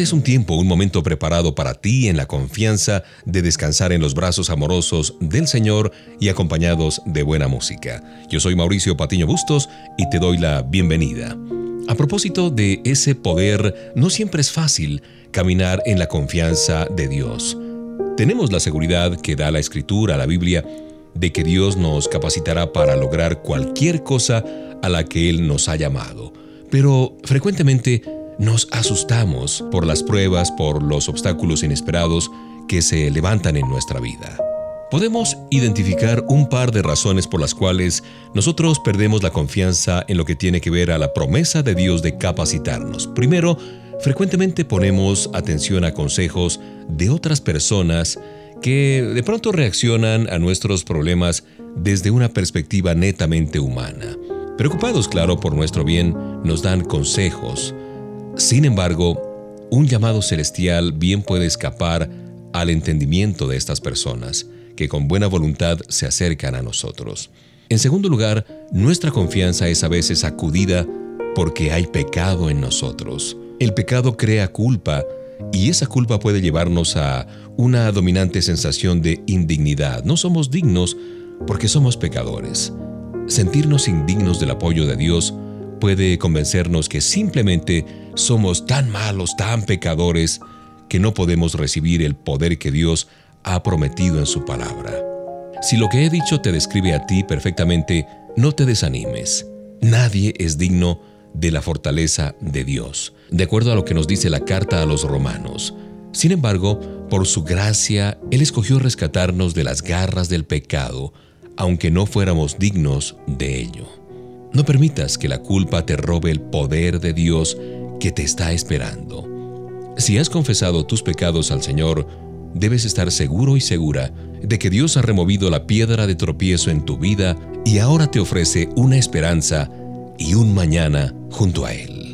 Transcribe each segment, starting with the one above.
Este es un tiempo, un momento preparado para ti en la confianza de descansar en los brazos amorosos del Señor y acompañados de buena música. Yo soy Mauricio Patiño Bustos y te doy la bienvenida. A propósito de ese poder, no siempre es fácil caminar en la confianza de Dios. Tenemos la seguridad que da la Escritura, la Biblia, de que Dios nos capacitará para lograr cualquier cosa a la que Él nos ha llamado. Pero frecuentemente nos asustamos por las pruebas, por los obstáculos inesperados que se levantan en nuestra vida. Podemos identificar un par de razones por las cuales nosotros perdemos la confianza en lo que tiene que ver a la promesa de Dios de capacitarnos. Primero, frecuentemente ponemos atención a consejos de otras personas que de pronto reaccionan a nuestros problemas desde una perspectiva netamente humana. Preocupados, claro, por nuestro bien, nos dan consejos, sin embargo, un llamado celestial bien puede escapar al entendimiento de estas personas, que con buena voluntad se acercan a nosotros. En segundo lugar, nuestra confianza es a veces acudida porque hay pecado en nosotros. El pecado crea culpa y esa culpa puede llevarnos a una dominante sensación de indignidad. No somos dignos porque somos pecadores. Sentirnos indignos del apoyo de Dios puede convencernos que simplemente somos tan malos, tan pecadores, que no podemos recibir el poder que Dios ha prometido en su palabra. Si lo que he dicho te describe a ti perfectamente, no te desanimes. Nadie es digno de la fortaleza de Dios, de acuerdo a lo que nos dice la carta a los romanos. Sin embargo, por su gracia, Él escogió rescatarnos de las garras del pecado, aunque no fuéramos dignos de ello. No permitas que la culpa te robe el poder de Dios que te está esperando. Si has confesado tus pecados al Señor, debes estar seguro y segura de que Dios ha removido la piedra de tropiezo en tu vida y ahora te ofrece una esperanza y un mañana junto a Él.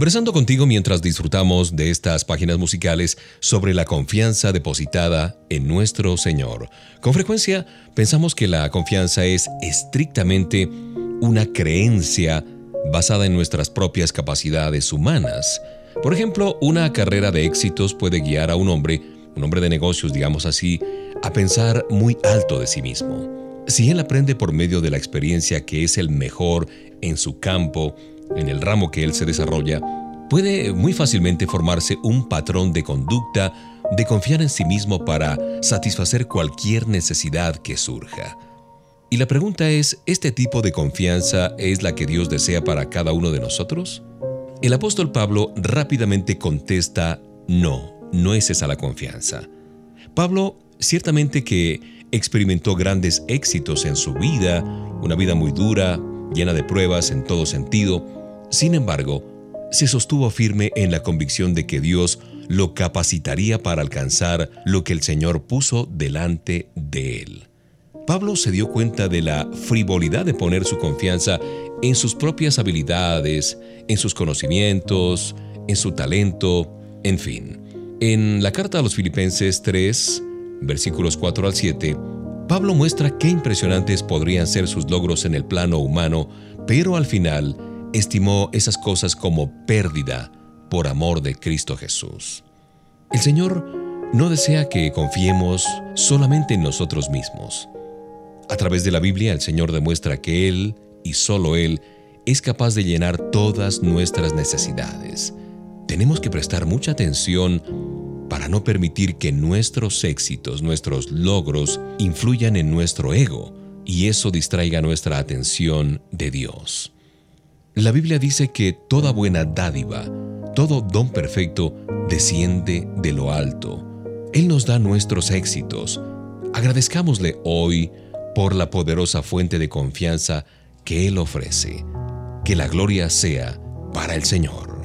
Conversando contigo mientras disfrutamos de estas páginas musicales sobre la confianza depositada en nuestro Señor. Con frecuencia pensamos que la confianza es estrictamente una creencia basada en nuestras propias capacidades humanas. Por ejemplo, una carrera de éxitos puede guiar a un hombre, un hombre de negocios, digamos así, a pensar muy alto de sí mismo. Si él aprende por medio de la experiencia que es el mejor en su campo, en el ramo que él se desarrolla, puede muy fácilmente formarse un patrón de conducta de confiar en sí mismo para satisfacer cualquier necesidad que surja. Y la pregunta es, ¿este tipo de confianza es la que Dios desea para cada uno de nosotros? El apóstol Pablo rápidamente contesta, no, no es esa la confianza. Pablo ciertamente que experimentó grandes éxitos en su vida, una vida muy dura, llena de pruebas en todo sentido, sin embargo, se sostuvo firme en la convicción de que Dios lo capacitaría para alcanzar lo que el Señor puso delante de él. Pablo se dio cuenta de la frivolidad de poner su confianza en sus propias habilidades, en sus conocimientos, en su talento, en fin. En la carta a los Filipenses 3, versículos 4 al 7, Pablo muestra qué impresionantes podrían ser sus logros en el plano humano, pero al final estimó esas cosas como pérdida por amor de Cristo Jesús. El Señor no desea que confiemos solamente en nosotros mismos. A través de la Biblia el Señor demuestra que Él, y solo Él, es capaz de llenar todas nuestras necesidades. Tenemos que prestar mucha atención para no permitir que nuestros éxitos, nuestros logros, influyan en nuestro ego y eso distraiga nuestra atención de Dios. La Biblia dice que toda buena dádiva, todo don perfecto, desciende de lo alto. Él nos da nuestros éxitos. Agradezcámosle hoy por la poderosa fuente de confianza que Él ofrece. Que la gloria sea para el Señor.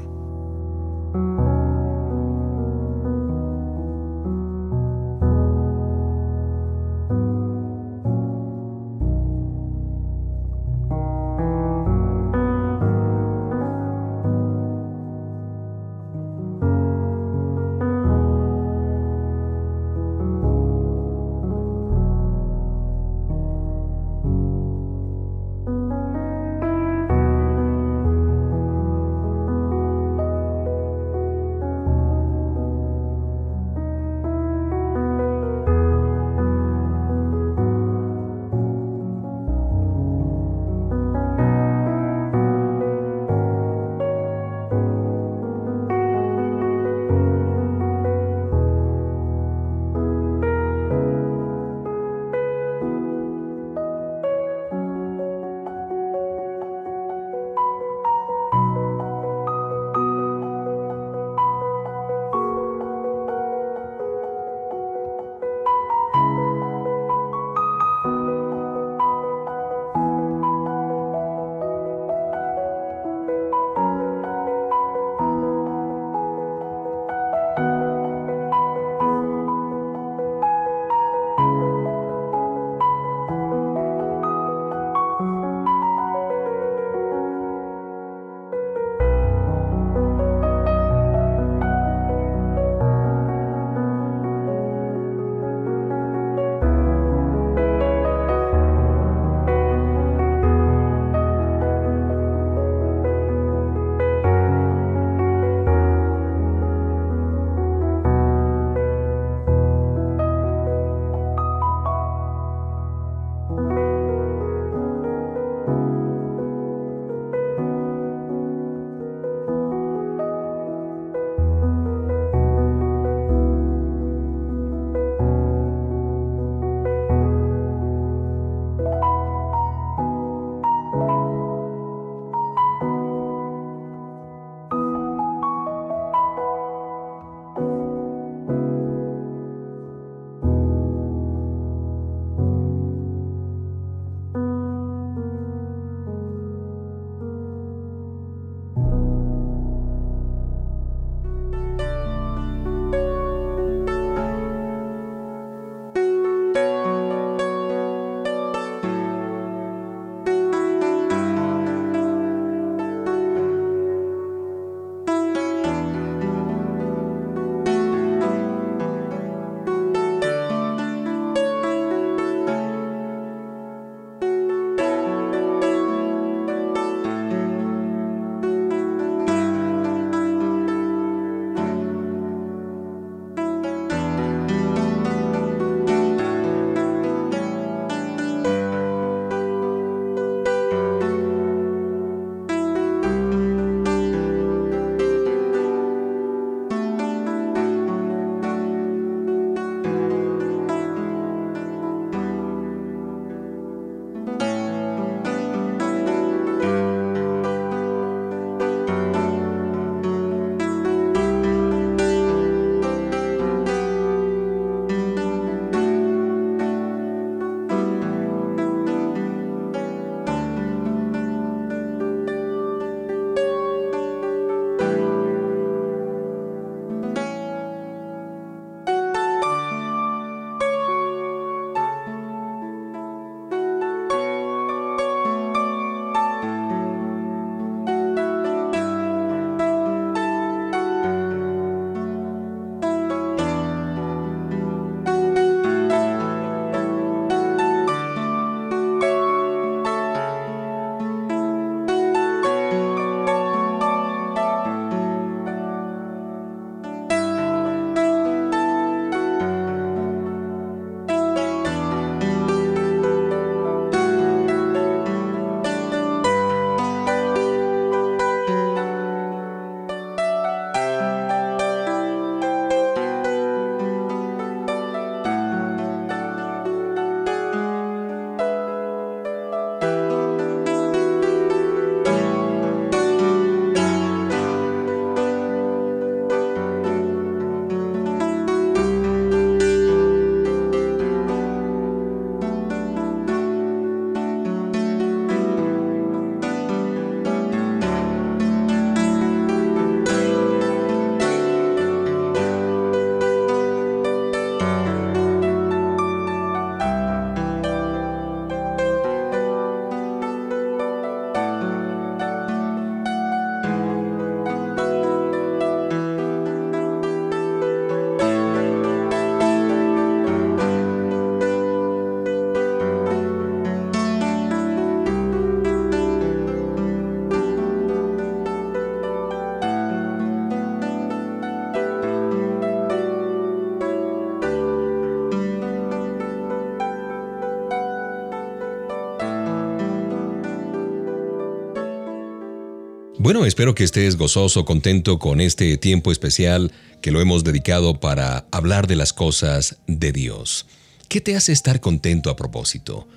Bueno, espero que estés gozoso, contento con este tiempo especial que lo hemos dedicado para hablar de las cosas de Dios. ¿Qué te hace estar contento a propósito?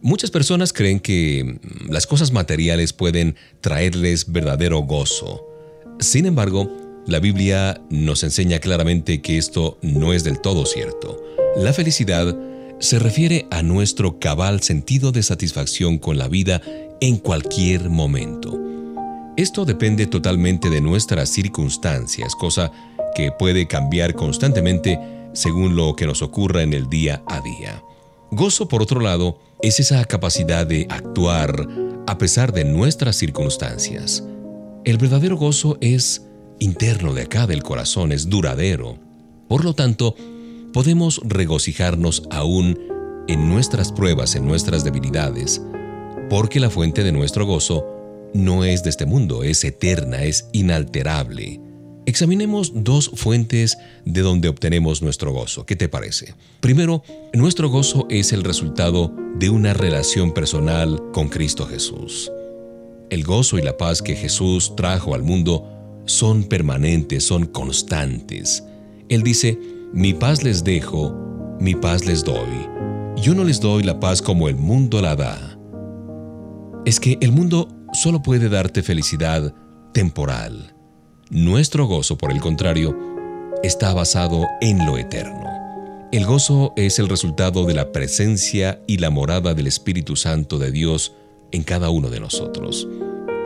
Muchas personas creen que mm, las cosas materiales pueden traerles verdadero gozo. Sin embargo, la Biblia nos enseña claramente que esto no es del todo cierto. La felicidad se refiere a nuestro cabal sentido de satisfacción con la vida en cualquier momento. Esto depende totalmente de nuestras circunstancias, cosa que puede cambiar constantemente según lo que nos ocurra en el día a día. Gozo, por otro lado, es esa capacidad de actuar a pesar de nuestras circunstancias. El verdadero gozo es interno de acá del corazón, es duradero. Por lo tanto, podemos regocijarnos aún en nuestras pruebas, en nuestras debilidades, porque la fuente de nuestro gozo no es de este mundo, es eterna, es inalterable. Examinemos dos fuentes de donde obtenemos nuestro gozo. ¿Qué te parece? Primero, nuestro gozo es el resultado de una relación personal con Cristo Jesús. El gozo y la paz que Jesús trajo al mundo son permanentes, son constantes. Él dice, mi paz les dejo, mi paz les doy. Yo no les doy la paz como el mundo la da. Es que el mundo solo puede darte felicidad temporal. Nuestro gozo, por el contrario, está basado en lo eterno. El gozo es el resultado de la presencia y la morada del Espíritu Santo de Dios en cada uno de nosotros.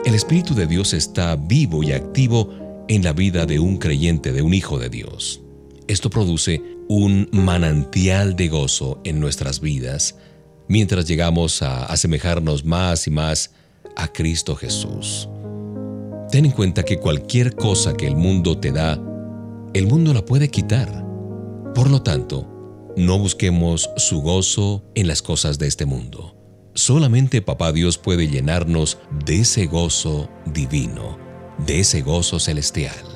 El Espíritu de Dios está vivo y activo en la vida de un creyente, de un hijo de Dios. Esto produce un manantial de gozo en nuestras vidas mientras llegamos a asemejarnos más y más a Cristo Jesús. Ten en cuenta que cualquier cosa que el mundo te da, el mundo la puede quitar. Por lo tanto, no busquemos su gozo en las cosas de este mundo. Solamente Papá Dios puede llenarnos de ese gozo divino, de ese gozo celestial.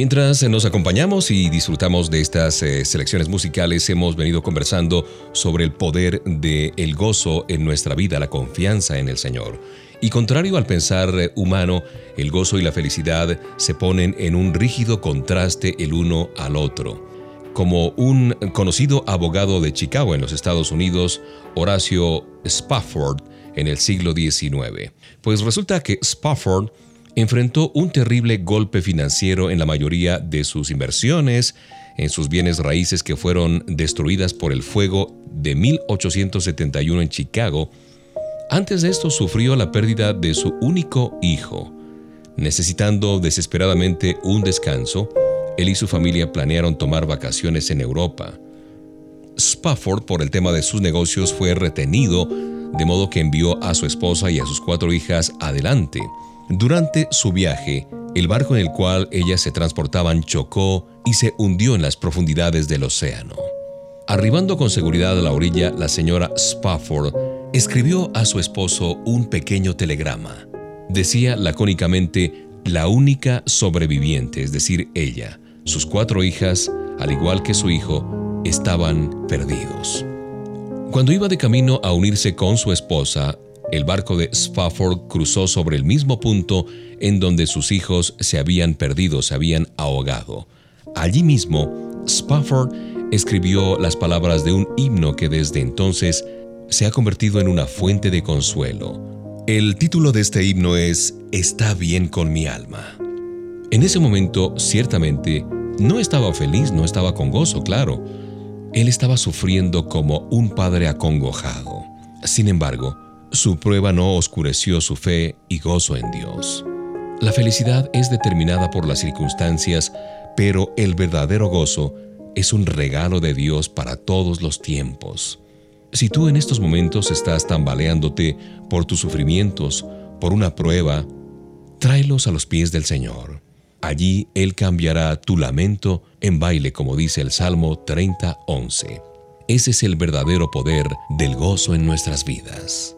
Mientras nos acompañamos y disfrutamos de estas eh, selecciones musicales, hemos venido conversando sobre el poder del el gozo en nuestra vida, la confianza en el Señor. Y contrario al pensar eh, humano, el gozo y la felicidad se ponen en un rígido contraste el uno al otro. Como un conocido abogado de Chicago en los Estados Unidos, Horacio Spafford, en el siglo XIX. Pues resulta que Spafford enfrentó un terrible golpe financiero en la mayoría de sus inversiones, en sus bienes raíces que fueron destruidas por el fuego de 1871 en Chicago. Antes de esto sufrió la pérdida de su único hijo. Necesitando desesperadamente un descanso, él y su familia planearon tomar vacaciones en Europa. Spafford, por el tema de sus negocios, fue retenido, de modo que envió a su esposa y a sus cuatro hijas adelante. Durante su viaje, el barco en el cual ellas se transportaban chocó y se hundió en las profundidades del océano. Arribando con seguridad a la orilla, la señora Spafford escribió a su esposo un pequeño telegrama. Decía lacónicamente, la única sobreviviente, es decir, ella, sus cuatro hijas, al igual que su hijo, estaban perdidos. Cuando iba de camino a unirse con su esposa, el barco de Spafford cruzó sobre el mismo punto en donde sus hijos se habían perdido, se habían ahogado. Allí mismo, Spafford escribió las palabras de un himno que desde entonces se ha convertido en una fuente de consuelo. El título de este himno es Está bien con mi alma. En ese momento, ciertamente, no estaba feliz, no estaba con gozo, claro. Él estaba sufriendo como un padre acongojado. Sin embargo, su prueba no oscureció su fe y gozo en Dios. La felicidad es determinada por las circunstancias, pero el verdadero gozo es un regalo de Dios para todos los tiempos. Si tú en estos momentos estás tambaleándote por tus sufrimientos, por una prueba, tráelos a los pies del Señor. Allí Él cambiará tu lamento en baile, como dice el Salmo 30:11. Ese es el verdadero poder del gozo en nuestras vidas.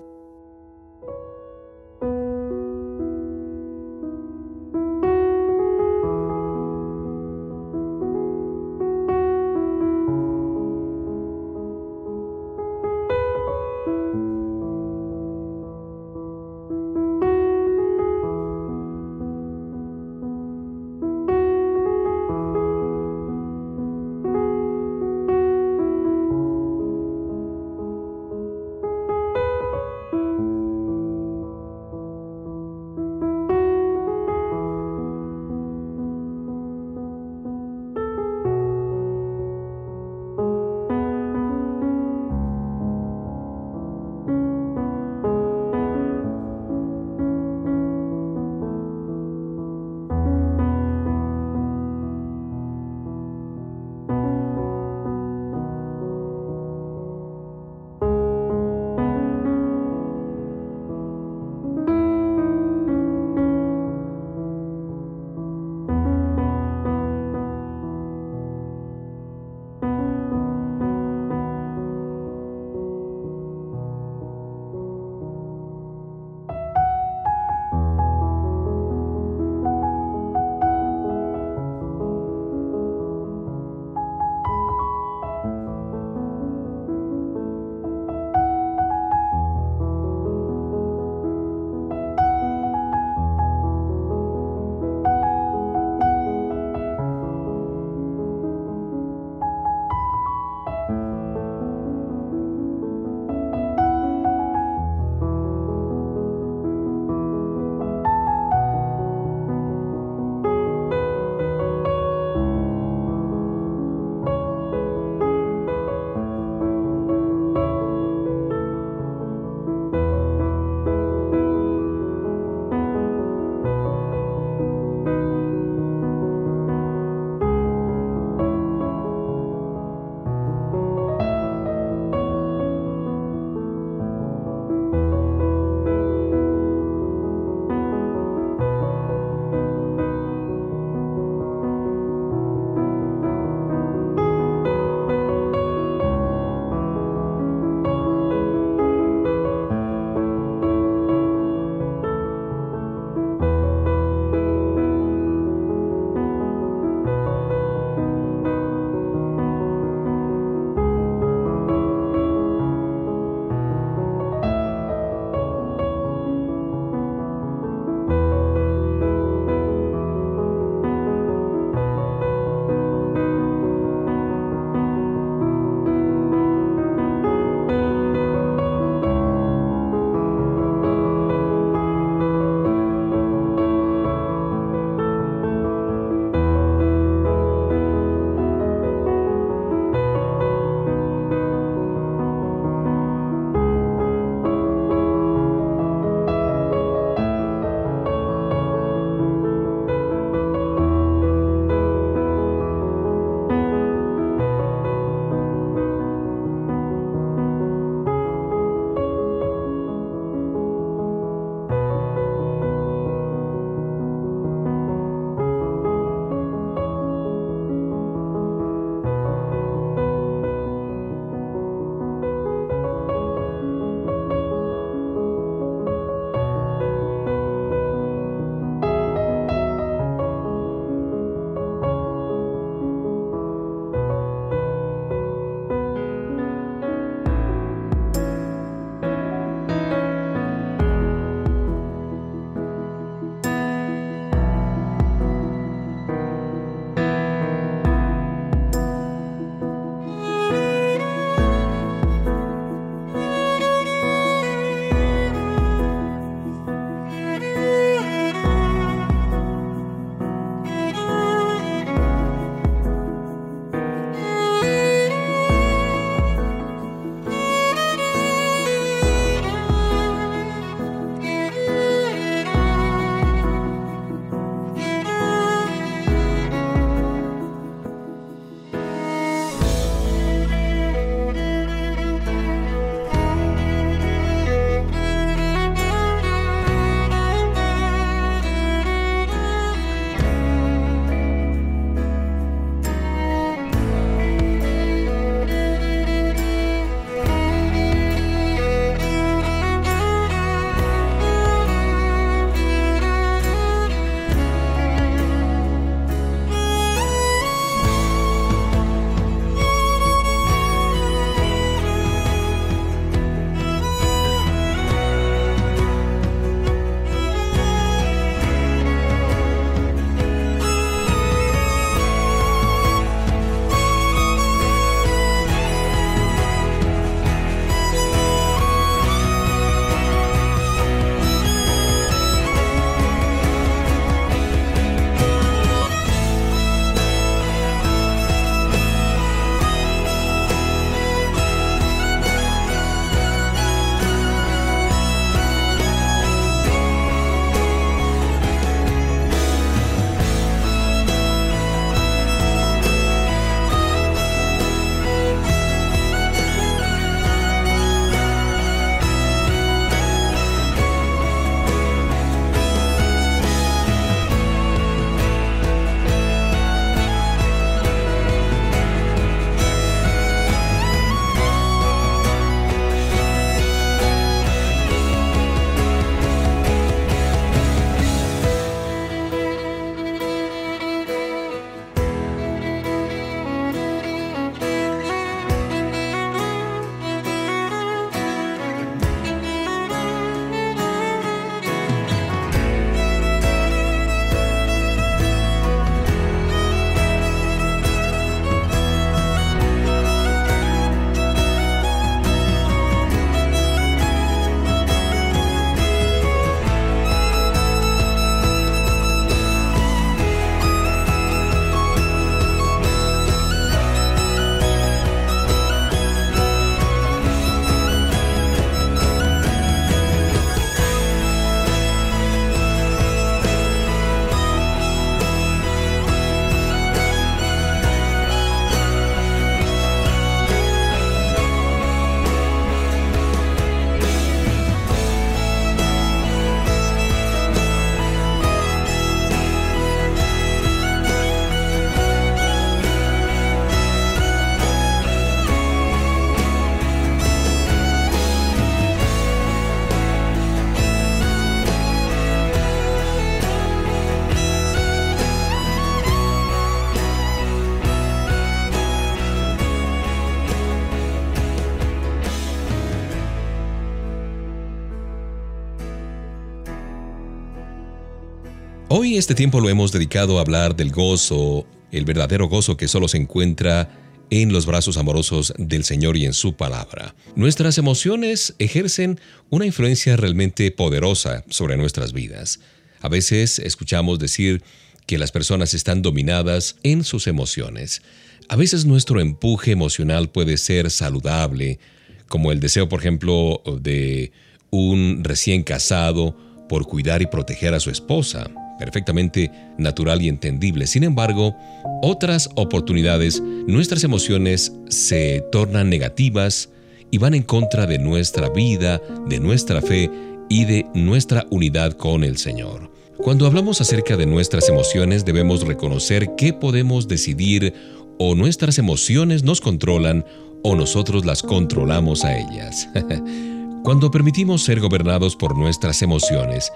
Hoy este tiempo lo hemos dedicado a hablar del gozo, el verdadero gozo que solo se encuentra en los brazos amorosos del Señor y en su palabra. Nuestras emociones ejercen una influencia realmente poderosa sobre nuestras vidas. A veces escuchamos decir que las personas están dominadas en sus emociones. A veces nuestro empuje emocional puede ser saludable, como el deseo, por ejemplo, de un recién casado por cuidar y proteger a su esposa, perfectamente natural y entendible. Sin embargo, otras oportunidades, nuestras emociones se tornan negativas y van en contra de nuestra vida, de nuestra fe y de nuestra unidad con el Señor. Cuando hablamos acerca de nuestras emociones debemos reconocer que podemos decidir o nuestras emociones nos controlan o nosotros las controlamos a ellas. Cuando permitimos ser gobernados por nuestras emociones,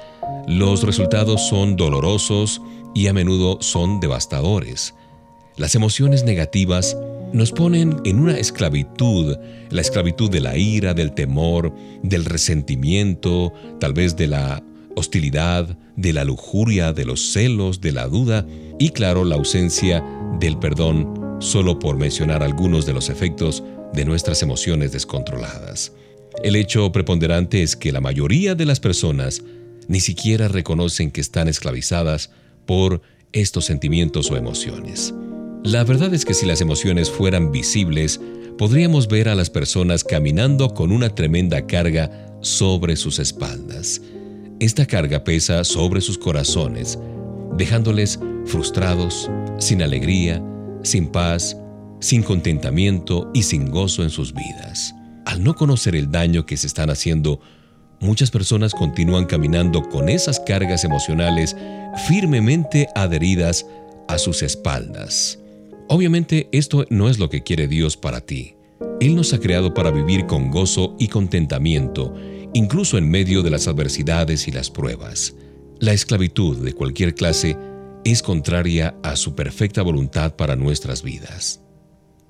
los resultados son dolorosos y a menudo son devastadores. Las emociones negativas nos ponen en una esclavitud, la esclavitud de la ira, del temor, del resentimiento, tal vez de la hostilidad, de la lujuria, de los celos, de la duda y claro, la ausencia del perdón, solo por mencionar algunos de los efectos de nuestras emociones descontroladas. El hecho preponderante es que la mayoría de las personas ni siquiera reconocen que están esclavizadas por estos sentimientos o emociones. La verdad es que si las emociones fueran visibles, podríamos ver a las personas caminando con una tremenda carga sobre sus espaldas. Esta carga pesa sobre sus corazones, dejándoles frustrados, sin alegría, sin paz, sin contentamiento y sin gozo en sus vidas. Al no conocer el daño que se están haciendo, muchas personas continúan caminando con esas cargas emocionales firmemente adheridas a sus espaldas. Obviamente esto no es lo que quiere Dios para ti. Él nos ha creado para vivir con gozo y contentamiento, incluso en medio de las adversidades y las pruebas. La esclavitud de cualquier clase es contraria a su perfecta voluntad para nuestras vidas.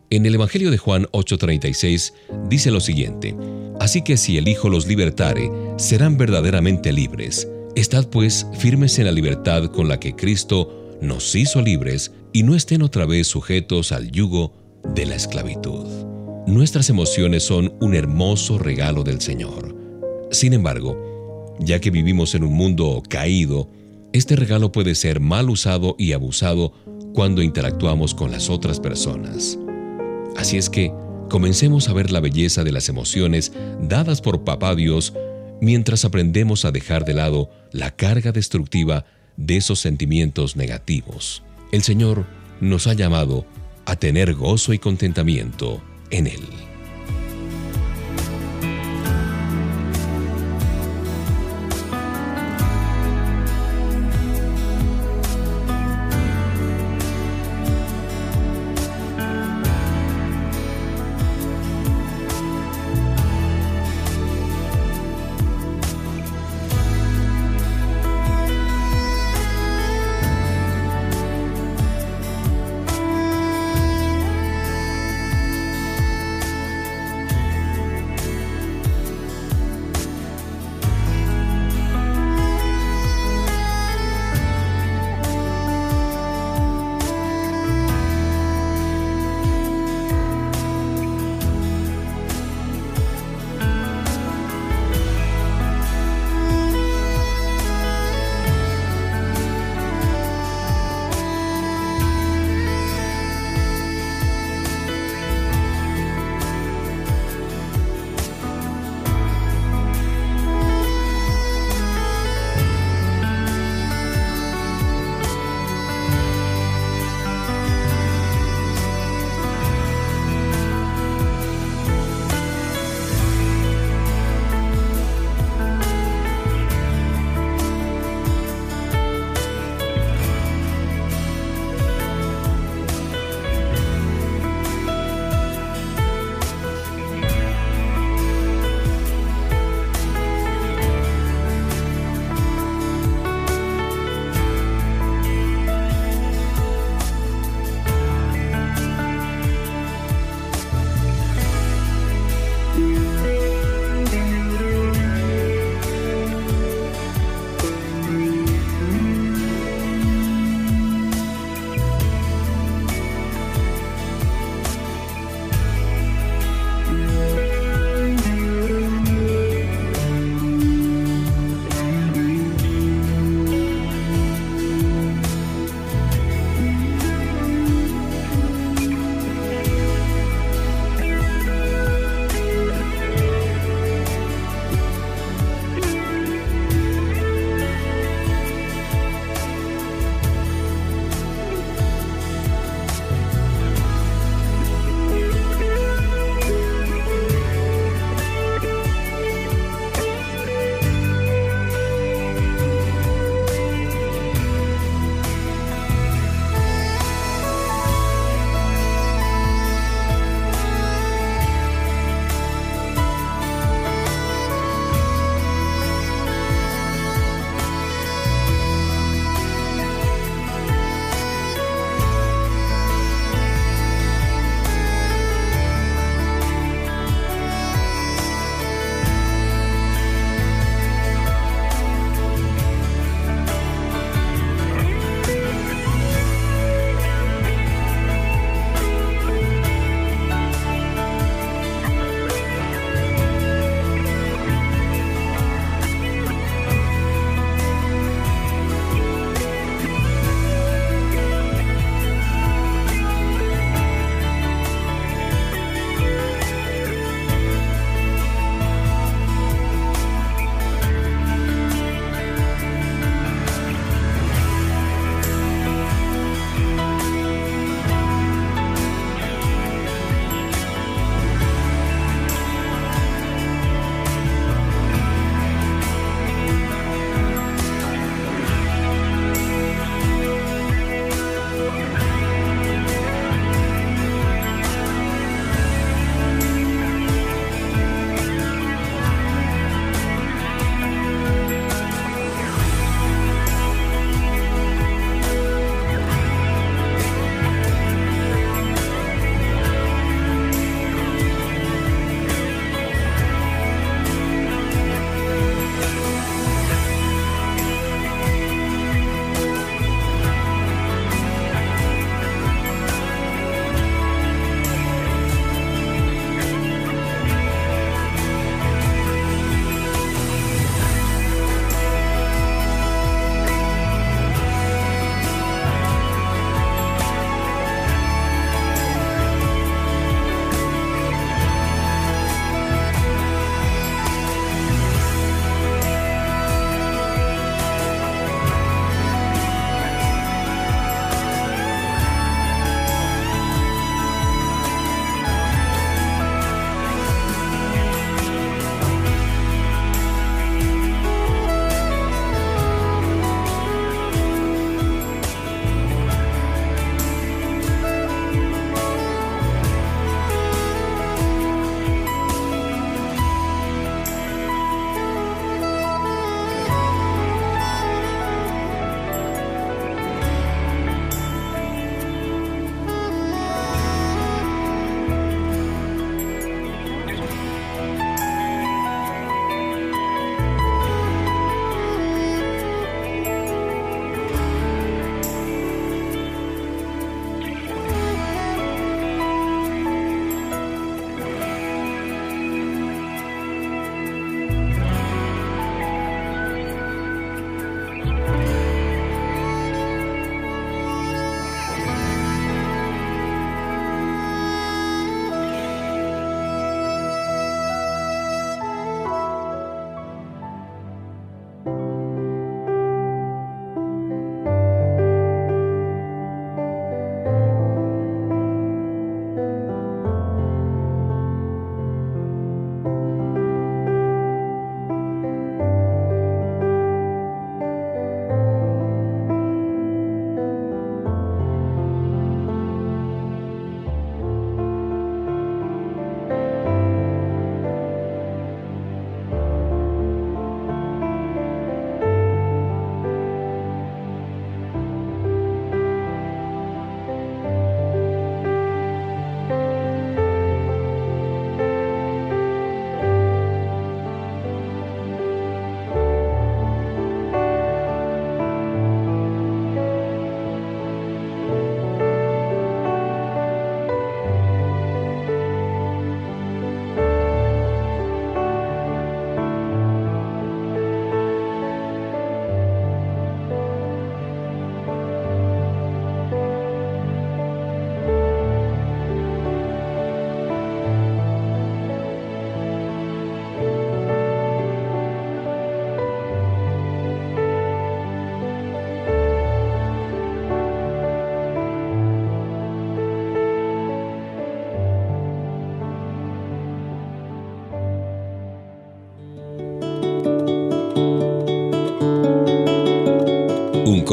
En el Evangelio de Juan 8:36 dice lo siguiente, Así que si el Hijo los libertare, serán verdaderamente libres. Estad pues firmes en la libertad con la que Cristo nos hizo libres y no estén otra vez sujetos al yugo de la esclavitud. Nuestras emociones son un hermoso regalo del Señor. Sin embargo, ya que vivimos en un mundo caído, este regalo puede ser mal usado y abusado cuando interactuamos con las otras personas. Así es que comencemos a ver la belleza de las emociones dadas por Papá Dios mientras aprendemos a dejar de lado la carga destructiva de esos sentimientos negativos. El Señor nos ha llamado a tener gozo y contentamiento en Él.